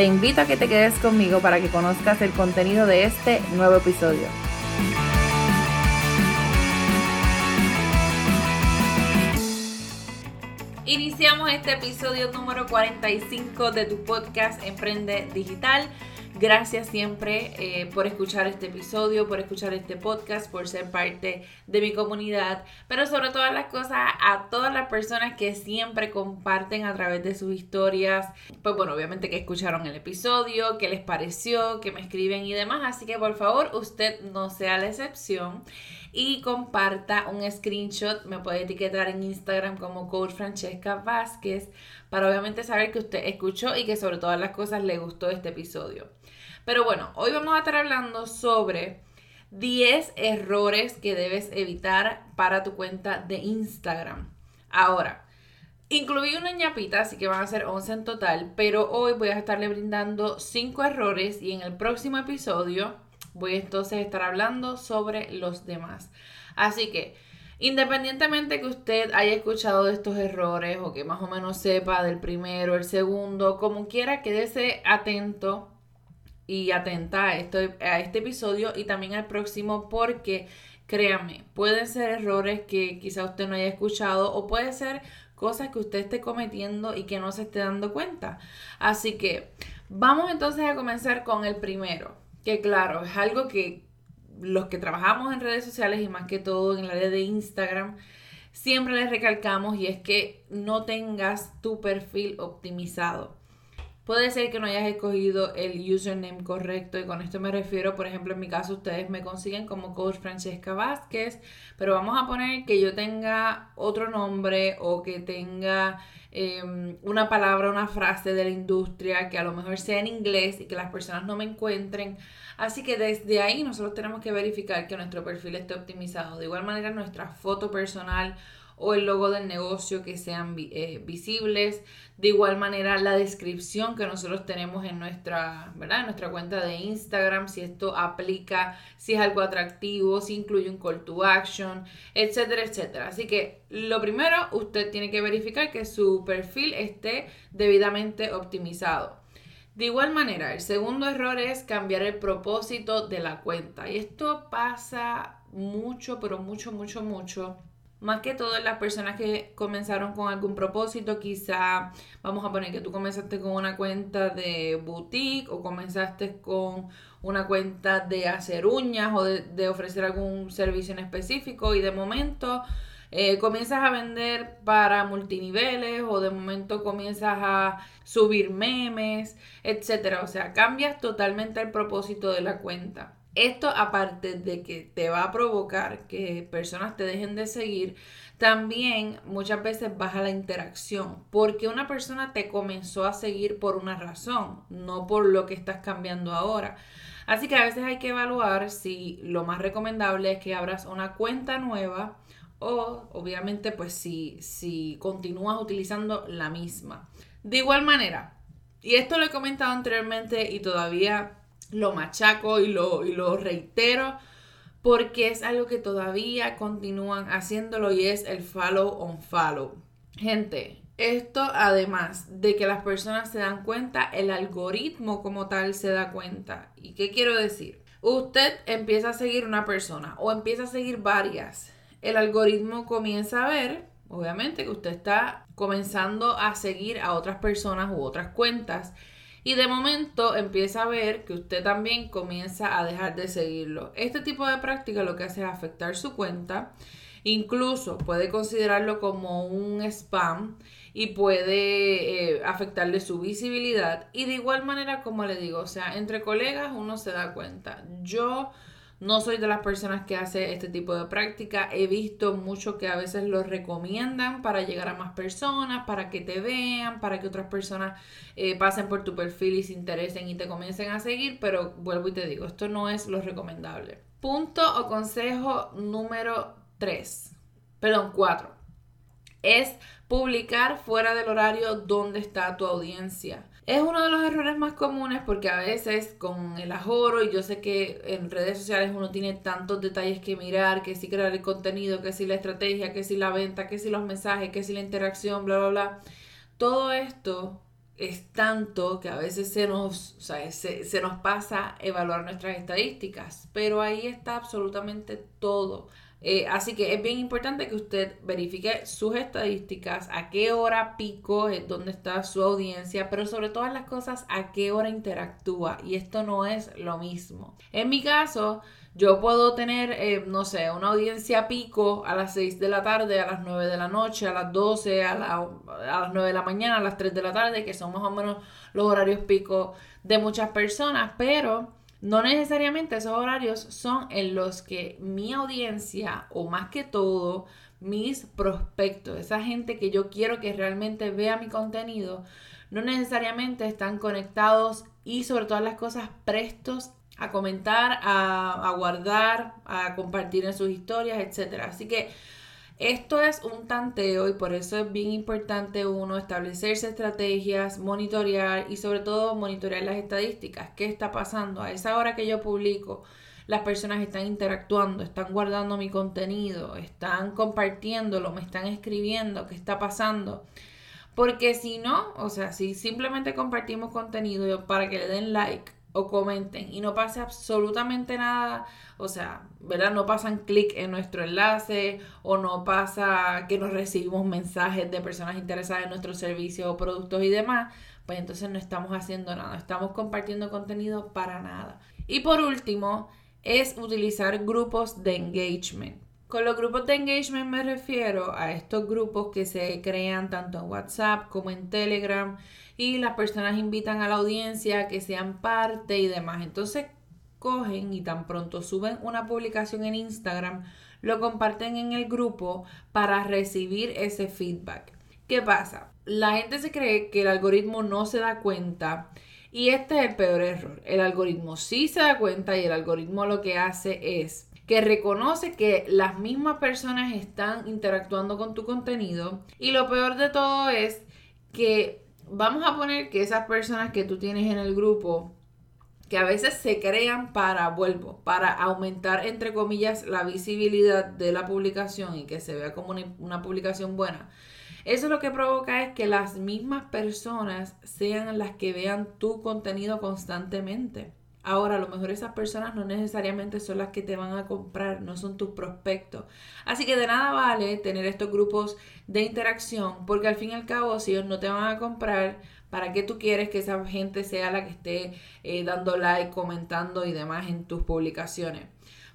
Te invito a que te quedes conmigo para que conozcas el contenido de este nuevo episodio. Iniciamos este episodio número 45 de tu podcast Emprende Digital. Gracias siempre eh, por escuchar este episodio, por escuchar este podcast, por ser parte de mi comunidad, pero sobre todas las cosas a todas las personas que siempre comparten a través de sus historias, pues bueno, obviamente que escucharon el episodio, qué les pareció, que me escriben y demás, así que por favor usted no sea la excepción y comparta un screenshot. Me puede etiquetar en Instagram como Coach Francesca Vázquez para obviamente saber que usted escuchó y que sobre todas las cosas le gustó este episodio. Pero bueno, hoy vamos a estar hablando sobre 10 errores que debes evitar para tu cuenta de Instagram. Ahora, Incluí una ñapita, así que van a ser 11 en total, pero hoy voy a estarle brindando 5 errores y en el próximo episodio Voy entonces a estar hablando sobre los demás. Así que, independientemente que usted haya escuchado de estos errores o que más o menos sepa del primero, el segundo, como quiera, quédese atento y atenta a, esto, a este episodio y también al próximo porque créame, pueden ser errores que quizá usted no haya escuchado o puede ser cosas que usted esté cometiendo y que no se esté dando cuenta. Así que vamos entonces a comenzar con el primero que claro, es algo que los que trabajamos en redes sociales y más que todo en el área de Instagram, siempre les recalcamos y es que no tengas tu perfil optimizado. Puede ser que no hayas escogido el username correcto y con esto me refiero, por ejemplo, en mi caso ustedes me consiguen como coach Francesca Vázquez, pero vamos a poner que yo tenga otro nombre o que tenga em, una palabra, una frase de la industria que a lo mejor sea en inglés y que las personas no me encuentren. Así que desde ahí nosotros tenemos que verificar que nuestro perfil esté optimizado. De igual manera nuestra foto personal o el logo del negocio que sean eh, visibles. De igual manera, la descripción que nosotros tenemos en nuestra, ¿verdad? En nuestra cuenta de Instagram, si esto aplica, si es algo atractivo, si incluye un call to action, etcétera, etcétera. Así que lo primero, usted tiene que verificar que su perfil esté debidamente optimizado. De igual manera, el segundo error es cambiar el propósito de la cuenta. Y esto pasa mucho, pero mucho, mucho, mucho más que todo las personas que comenzaron con algún propósito, quizá vamos a poner que tú comenzaste con una cuenta de boutique o comenzaste con una cuenta de hacer uñas o de, ofrecer algún servicio en específico y de momento eh, comienzas a vender para multiniveles o de momento comienzas a subir memes, etcétera. O sea, cambias totalmente el propósito de la cuenta. Esto aparte de que te va a provocar que personas te dejen de seguir, también muchas veces baja la interacción, porque una persona te comenzó a seguir por una razón, no por lo que estás cambiando ahora. Así que a veces hay que evaluar si lo más recomendable es que abras una cuenta nueva o obviamente pues si, si continúas utilizando la misma. De igual manera, y esto lo he comentado anteriormente y todavía lo machaco y lo, y lo reitero porque es algo que todavía continúan haciéndolo y es el follow on follow. Gente, esto además de que las personas se dan cuenta, el algoritmo como tal se da cuenta. ¿Y qué quiero decir? Usted empieza a seguir una persona o empieza a seguir varias. El algoritmo comienza a ver, obviamente, que usted está comenzando a seguir a otras personas u otras cuentas y de momento empieza a ver que usted también comienza a dejar de seguirlo. Este tipo de práctica lo que hace es afectar su cuenta, incluso puede considerarlo como un spam y puede eh, afectarle su visibilidad. Y de igual manera, como le digo, o sea, entre colegas uno se da cuenta. Yo No soy de las personas que hace este tipo de práctica. He visto mucho que a veces lo recomiendan para llegar a más personas, para que te vean, para que otras personas eh, pasen por tu perfil y se interesen y te comiencen a seguir. Pero vuelvo y te digo, esto no es lo recomendable. Punto o consejo número 3. Perdón, 4. Es publicar fuera del horario donde está tu audiencia. Es uno de los errores más comunes porque a veces con el ajoro, y yo sé que en redes sociales uno tiene tantos detalles que mirar, que si crear el contenido, que si la estrategia, que si la venta, que si los mensajes, que si la interacción, bla, bla, bla. Todo esto es tanto que a veces se nos, se nos pasa evaluar nuestras estadísticas, pero ahí está absolutamente todo. Eh, así que es bien importante que usted verifique sus estadísticas, a qué hora pico es donde está su audiencia, pero sobre todas las cosas, a qué hora interactúa. Y esto no es lo mismo. En mi caso, yo puedo tener, eh, no sé, una audiencia pico a las 6 de la tarde, a las 9 de la noche, a las 12, a, a las 9 de la mañana, a las 3 de la tarde, que son más o menos los horarios pico de muchas personas, pero no necesariamente esos horarios son en los que mi audiencia o más que todo mis prospectos, esa gente que yo quiero que realmente vea mi contenido, no necesariamente están conectados y sobre todas las cosas prestos a comentar, a, guardar, a compartir en sus historias, etc. Así que esto es un tanteo y por eso es bien importante uno establecerse estrategias, monitorear y sobre todo monitorear las estadísticas. ¿Qué está pasando? A esa hora que yo publico, las personas están interactuando, están guardando mi contenido, están compartiéndolo, me están escribiendo, ¿qué está pasando? Porque si no, o sea, si simplemente compartimos contenido para que le den like o comenten y no pase absolutamente nada, o sea, ¿verdad? No pasan clic en nuestro enlace o no pasa que nos recibimos mensajes de personas interesadas en nuestros servicios o productos y demás, pues entonces no estamos haciendo nada, estamos compartiendo contenido para nada. Y por último, es utilizar grupos de engagement. Con los grupos de engagement me refiero a estos grupos que se crean tanto en WhatsApp como en Telegram y las personas invitan a la audiencia que sean parte y demás. Entonces cogen y tan pronto suben una publicación en Instagram, lo comparten en el grupo para recibir ese feedback. ¿Qué pasa? La gente se cree que el algoritmo no se da cuenta y este es el peor error. El algoritmo sí se da cuenta y el algoritmo lo que hace es que reconoce que las mismas personas están interactuando con tu contenido y lo peor de todo es que vamos a poner que esas personas que tú tienes en el grupo, que a veces se crean para, vuelvo, para aumentar, entre comillas, la visibilidad de la publicación y que se vea como una, publicación buena. Eso lo que provoca es que las mismas personas sean las que vean tu contenido constantemente. Ahora, a lo mejor esas personas no necesariamente son las que te van a comprar, no son tus prospectos. Así que de nada vale tener estos grupos de interacción, porque al fin y al cabo, si ellos no te van a comprar, ¿para qué tú quieres que esa gente sea la que esté eh, dando like, comentando y demás en tus publicaciones?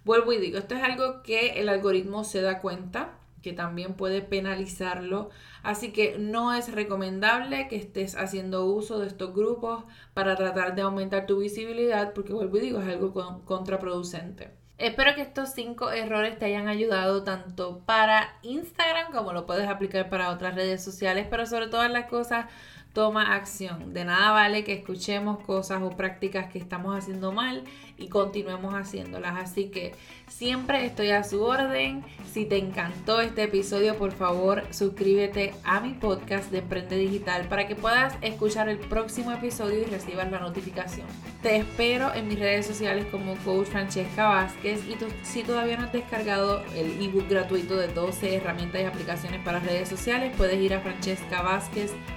Vuelvo y digo, esto es algo que el algoritmo se da cuenta que también puede penalizarlo. Así que no es recomendable que estés haciendo uso de estos grupos para tratar de aumentar tu visibilidad, porque vuelvo y digo, es algo contraproducente. Espero que estos cinco errores te hayan ayudado tanto para Instagram como lo puedes aplicar para otras redes sociales, pero sobre todas las cosas toma acción. De nada vale que escuchemos cosas o prácticas que estamos haciendo mal y continuemos haciéndolas. Así que siempre estoy a su orden. Si te encantó este episodio, por favor, suscríbete a mi podcast de Emprende Digital para que puedas escuchar el próximo episodio y recibas la notificación. Te espero en mis redes sociales como Coach Francesca Vázquez y si todavía no has descargado el ebook gratuito de 12 herramientas y aplicaciones para redes sociales, puedes ir a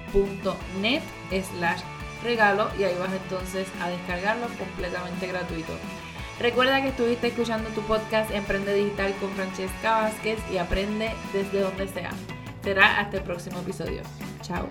francescavázquez.net slash regalo y ahí vas entonces a descargarlo completamente gratuito. Recuerda que estuviste escuchando tu podcast Emprende Digital con Francesca Vázquez y aprende desde donde sea. Será hasta el próximo episodio. Chao.